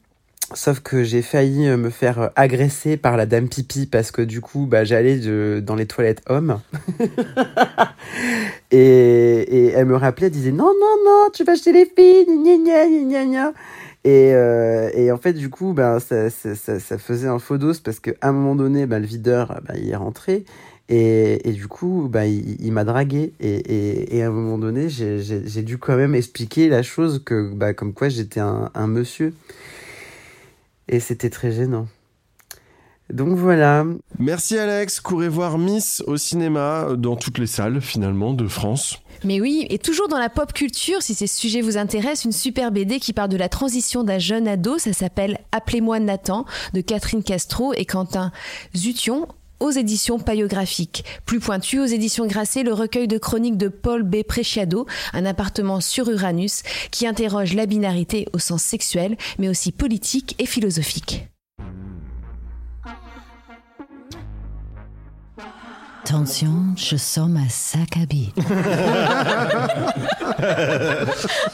sauf que j'ai failli me faire agresser par la dame pipi parce que du coup, bah, j'allais dans les toilettes hommes. et, et elle me rappelait, elle disait non, non, non, tu vas chez les filles, gna gna gna gna. Et, euh, et en fait, du coup, ben, ça, ça, ça, faisait un faux dos parce qu'à un moment donné, ben, le videur, ben, il est rentré. Et, et du coup, ben, il, m'a dragué. Et, et, à un moment donné, j'ai dû quand même expliquer la chose que, ben, comme quoi j'étais un, un monsieur. Et c'était très gênant. Donc voilà. Merci Alex, courez voir Miss au cinéma, euh, dans toutes les salles finalement de France. Mais oui, et toujours dans la pop culture, si ces sujets vous intéressent, une super BD qui parle de la transition d'un jeune ado, ça s'appelle Appelez-moi Nathan, de Catherine Castro et Quentin Zution aux éditions Paiographiques. Plus pointu, aux éditions Grasset, le recueil de chroniques de Paul B. Preciado, un appartement sur Uranus, qui interroge la binarité au sens sexuel, mais aussi politique et philosophique. Attention, je sors ma sac à billes.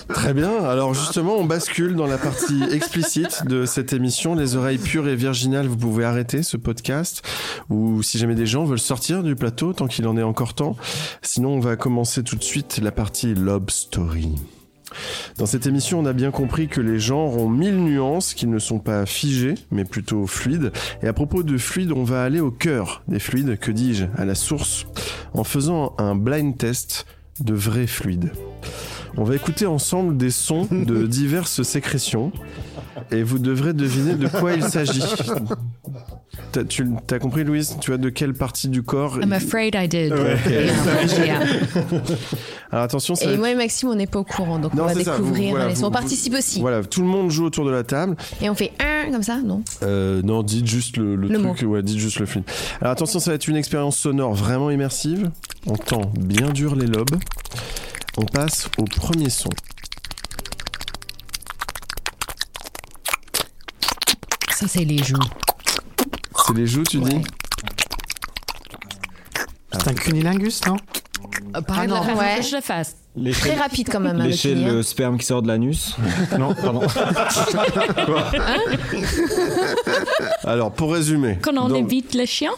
Très bien, alors justement on bascule dans la partie explicite de cette émission. Les oreilles pures et virginales, vous pouvez arrêter ce podcast. Ou si jamais des gens veulent sortir du plateau, tant qu'il en est encore temps. Sinon on va commencer tout de suite la partie Lob Story. Dans cette émission, on a bien compris que les genres ont mille nuances, qu'ils ne sont pas figés, mais plutôt fluides. Et à propos de fluides, on va aller au cœur des fluides, que dis-je, à la source, en faisant un blind test de vrais fluides. On va écouter ensemble des sons de diverses sécrétions et vous devrez deviner de quoi il s'agit. T'as, tu as compris, Louise? Tu vois de quelle partie du corps I'm afraid I did. Ouais. Yeah. Yeah. Alors attention, ça va Et être- moi et Maxime, on n'est pas au courant, donc Non, on va vous- découvrir. voilà, Allez, vous- on vous- participe aussi. Voilà, tout le monde joue autour de la table. Et on fait un comme ça, non? Euh, non, dites juste le, le Le truc, ouais, dites juste le film. Alors attention, ça va être une expérience sonore vraiment immersive. On tend bien dur les lobes. On passe au premier son. Ça, c'est les joues. C'est les joues, tu dis C'est un cunilingus, non Euh, Ah non. Ouais. je le fasse. Très rapide quand même. hein, le Lécher le sperme qui sort de l'anus Non, pardon. Alors, pour résumer. Quand on donc- évite le chien?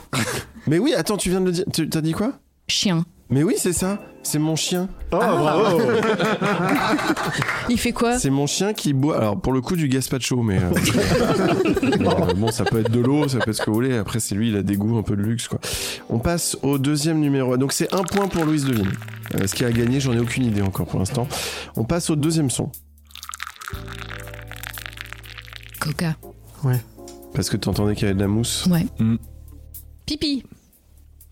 Mais oui, attends, tu viens de le dire. Tu t'as dit quoi? Chien. Mais oui, c'est ça. C'est mon chien. Oh, bravo Il fait quoi C'est mon chien qui boit. Alors, pour le coup, du gazpacho, mais. euh, euh, bon, ça peut être de l'eau, ça peut être ce que vous voulez. Après, c'est lui, il a des goûts un peu de luxe, quoi. On passe au deuxième numéro. Donc, c'est un point pour Louise Devine. Euh, ce qui a gagné, j'en ai aucune idée encore pour l'instant. On passe au deuxième son. Coca. Ouais. Parce que t'entendais qu'il y avait de la mousse. Ouais. Hmm. Pipi.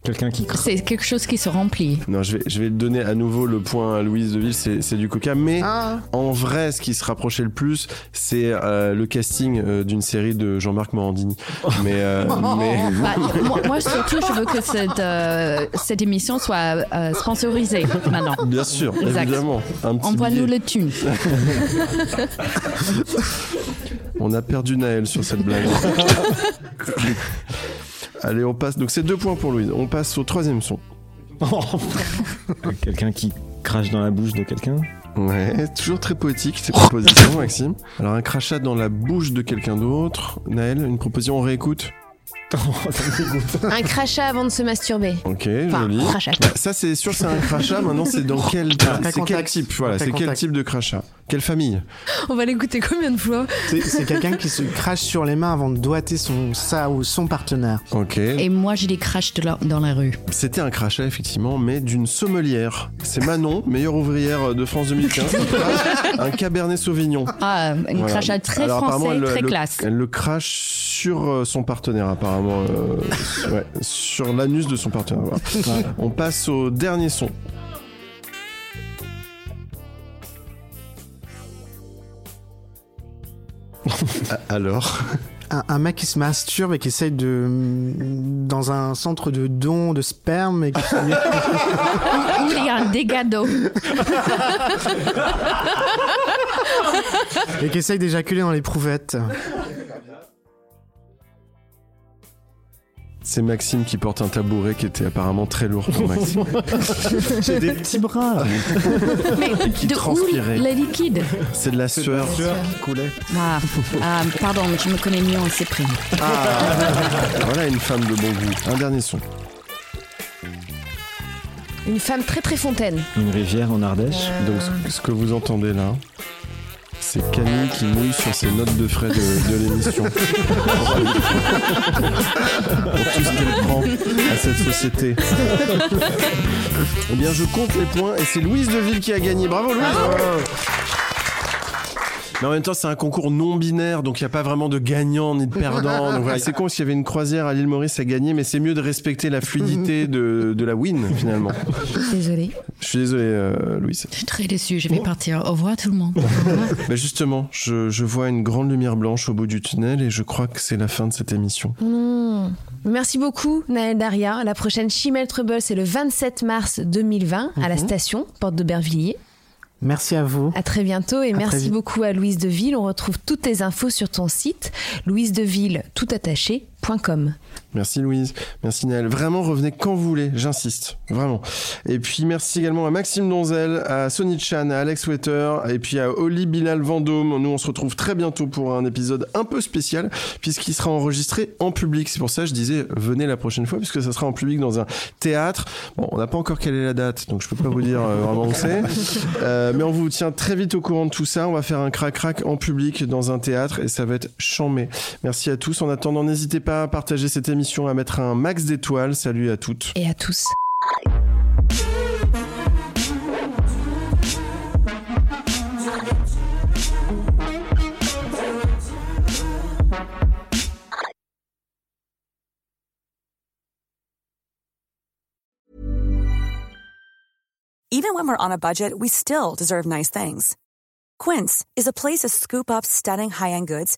Quelqu'un qui craint. C'est quelque chose qui se remplit. Non, je vais, je vais donner à nouveau le point à Louise Deville, c'est c'est du coca. Mais Ah. en vrai, ce qui se rapprochait le plus, c'est euh, le casting euh, d'une série de Jean-Marc Morandini. Mais, euh, mais... Bah, moi, moi, surtout, je veux que cette, euh, cette émission soit euh, sponsorisée maintenant. Bien sûr, Exact. évidemment. Un petit Envoie-nous le thune. On a perdu Naël sur cette blague. Allez, on passe. Donc c'est deux points pour Louise. On passe au troisième son. Quelqu'un qui crache dans la bouche de quelqu'un Ouais, toujours très poétique ces propositions, Maxime. Alors un crachat dans la bouche de quelqu'un d'autre. Naël, une proposition, on réécoute. Un crachat avant de se masturber. Ok, Enfin, joli. crachat. Bah, ça c'est sûr, c'est un crachat. Maintenant, c'est dans quel, c'est quel type Voilà, c'est quel type de crachat Quelle famille On va l'écouter combien de fois C'est c'est quelqu'un qui se crache sur les mains avant de doigter son, ça ou son partenaire. Ok. Et moi, j'ai des crashs de la- dans la rue. C'était un crachat effectivement, mais d'une sommelière. C'est Manon, meilleure ouvrière de France 2015. qui crache un Cabernet Sauvignon. Ah, une Voilà. crachat très Alors, français, elle le- très le- classe. Elle le crache sur euh, son partenaire, apparemment. euh, ouais, sur l'anus de son partenaire. voilà. On passe au dernier son. Alors Un, un mec qui se masturbe et qui essaye de. dans un centre de don de sperme et qui. Il y a un dégât d'eau. et qui essaye d'éjaculer dans l'éprouvettes. C'est Maxime qui porte un tabouret qui était apparemment très lourd pour Maxime. J'ai des petits bras Mais qui de où transpirait. le liquide C'est de la sueur. qui coulait. ah, ah, Pardon, mais je me connais mieux en cyprine. Voilà une femme de bon goût. Un dernier son. Une femme très très fontaine. Une rivière en Ardèche. Donc ce que vous entendez là, c'est Camille qui mouille sur ses notes de frais de, l'émission. Pour tout ce qu'elle prend à cette société. eh bien, je compte les points et c'est Louise Deville qui a gagné. Bravo Louise mais en même temps, c'est un concours non binaire, donc il n'y a pas vraiment de gagnant ni de perdant. Donc voilà, c'est con s'il y avait une croisière à l'île Maurice à gagner, mais c'est mieux de respecter la fluidité de, de la win finalement. Désolée. Je suis désolé, euh, Louise. Je suis très déçue, je vais partir. Au revoir tout le monde. Bah justement, je, je vois une grande lumière blanche au bout du tunnel et je crois que c'est la fin de cette émission. Merci beaucoup, Naël Daria. La prochaine Chimel Trouble, c'est le 27 mars 2020 à la Mhm. station, porte d'Aubervilliers. Merci à vous. À très bientôt et À merci beaucoup à Louise Deville. On retrouve toutes tes infos sur ton site louisedeville, tout attaché, Merci Louise, merci Naël. Vraiment, revenez quand vous voulez, j'insiste, vraiment. Et puis merci également à Maxime Donzel, à Sonny Chan, à Alex Wetter, et puis à Oli Bilal Vendôme. Nous, on se retrouve très bientôt pour un épisode un peu spécial, puisqu'il sera enregistré en public. C'est pour ça que je disais, venez la prochaine fois, puisque ça sera en public dans un théâtre. Bon, on n'a pas encore quelle est la date, donc je peux pas vous dire euh, vraiment où c'est. Euh, mais on vous tient très vite au courant de tout ça. On va faire un crac-crac en public dans un théâtre, et ça va être chambé. Merci à tous. En attendant, n'hésitez pas à partager cette émission, à mettre un max d'étoiles. Salut à toutes. Et à tous. Even when we're on a budget, we still deserve nice things. Quince is a place to scoop up stunning high-end goods